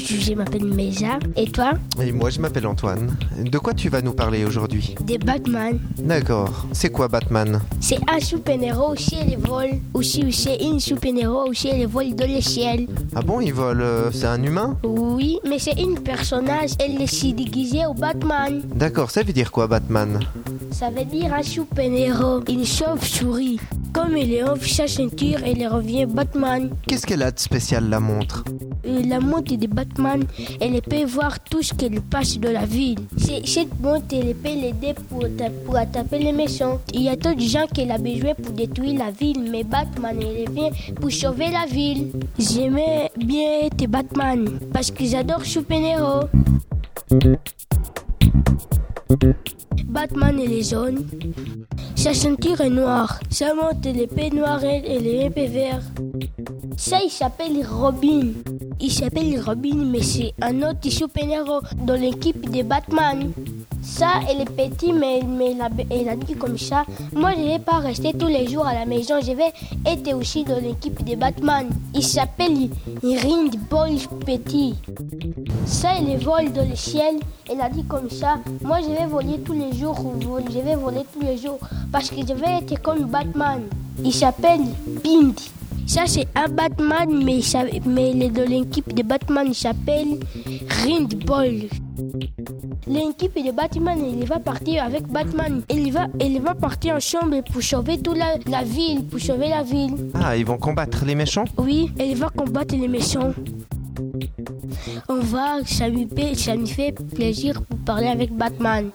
je m'appelle Mesa. Et toi Et moi, je m'appelle Antoine. De quoi tu vas nous parler aujourd'hui Des Batman. D'accord. C'est quoi Batman C'est un super-héros les vole. Aussi, c'est une super-héros les vole dans le ciel. Ah bon, il vole euh, C'est un humain Oui, mais c'est une personnage. Elle est si déguisée au Batman. D'accord, ça veut dire quoi Batman Ça veut dire un super-héros. Une chauve-souris. Comme il est enlève sa ceinture, elle revient Batman. Qu'est-ce qu'elle a de spécial la montre Euh, la montre de Batman, elle peut voir tout ce qu'il passe dans la ville. Cette montre, elle peut l'aider pour, pour attraper les méchants. Il y a d'autres gens qui l'ont besoin pour détruire la ville, mais Batman, il vient pour sauver la ville. J'aimais bien être Batman, parce que j'adore super-héros. Batman et les jaunes. Sa ceinture est noire. Sa montre, est l'épée noire et elle est épée vert. Ça, il s'appelle Robin. Il s'appelle Robin, mais c'est un autre super-héros dans l'équipe de Batman. Ça, elle est petite, mais, mais elle, a, dit comme ça. Moi, je ne vais pas rester tous les jours à la maison. Je vais être aussi dans l'équipe de Batman. Il s'appelle Rind Ball Petit. Ça, elle vole dans le ciel. Elle a dit comme ça. Moi, je vais voler tous les jours. Je vais voler tous les jours. Parce que je vais être comme Batman. Il s'appelle Bind. Ça, c'est un Batman, mais, ça, mais il est de l'équipe de Batman. S'appelle Rindball. L'équipe de Batman, il va partir avec Batman. Il va, il va partir ensemble pour sauver toute la, ville, pour sauver la ville. Ah, ils vont combattre les méchants? Oui, il va combattre les méchants. On va, ça lui, fait, ça lui fait plaisir pour parler avec Batman.